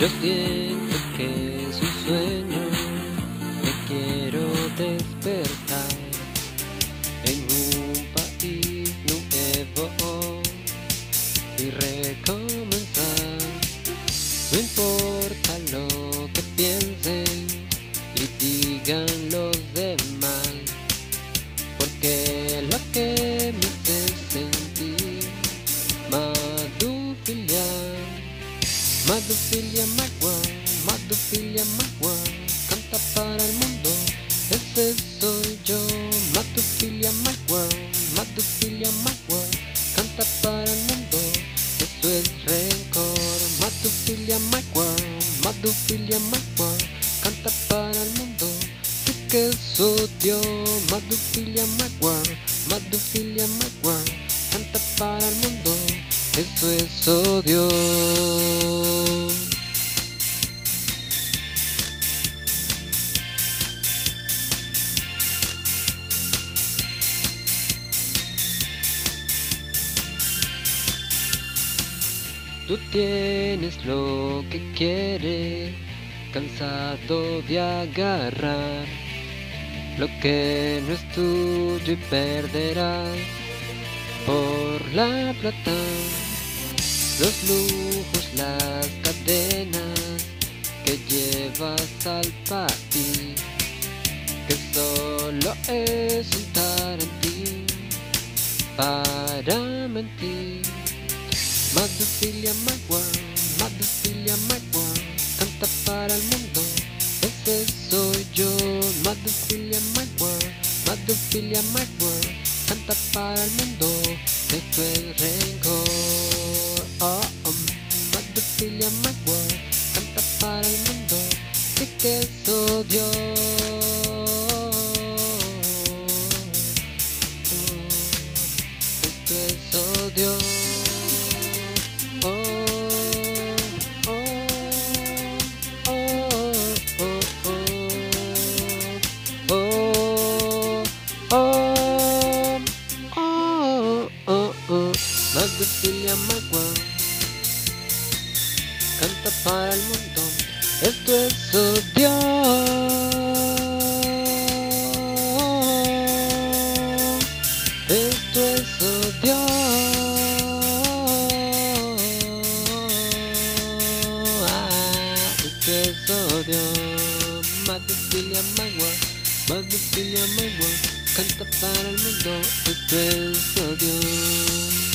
Yo siento que es un sueño, me quiero despertar en un país nuevo y recomenzar. No importa lo que piensen Madufilia Magua, Madufilia Magua, canta para el mundo, ese soy yo, Madufilia Magua, Madufilia Magua, canta para el mundo, eso es rencor, Madufilia Magua, Madufilia Magua, canta para el mundo, sí que es odio, Madufilia Magua, Madufilia Magua, canta para el mundo, eso es odio. Tú tienes lo que quieres, cansado de agarrar lo que no es tuyo y perderás por la plata, los lujos, las cadenas que llevas al país, que solo es un tarantín para mentir. Madufilia Magua, Madufilia Magua, canta para el mundo, ese soy yo. Madufilia Magua, Madufilia Magua, canta para el mundo, esto es rencor. Oh, oh. Madufilia Magua, canta para el mundo, sí que es odio. de William McWell Canta para el montón. Esto es odio Esto es odio ah, Esto es odio Más de William McWell Más de William McWell Canta para el mundo. Esto es odio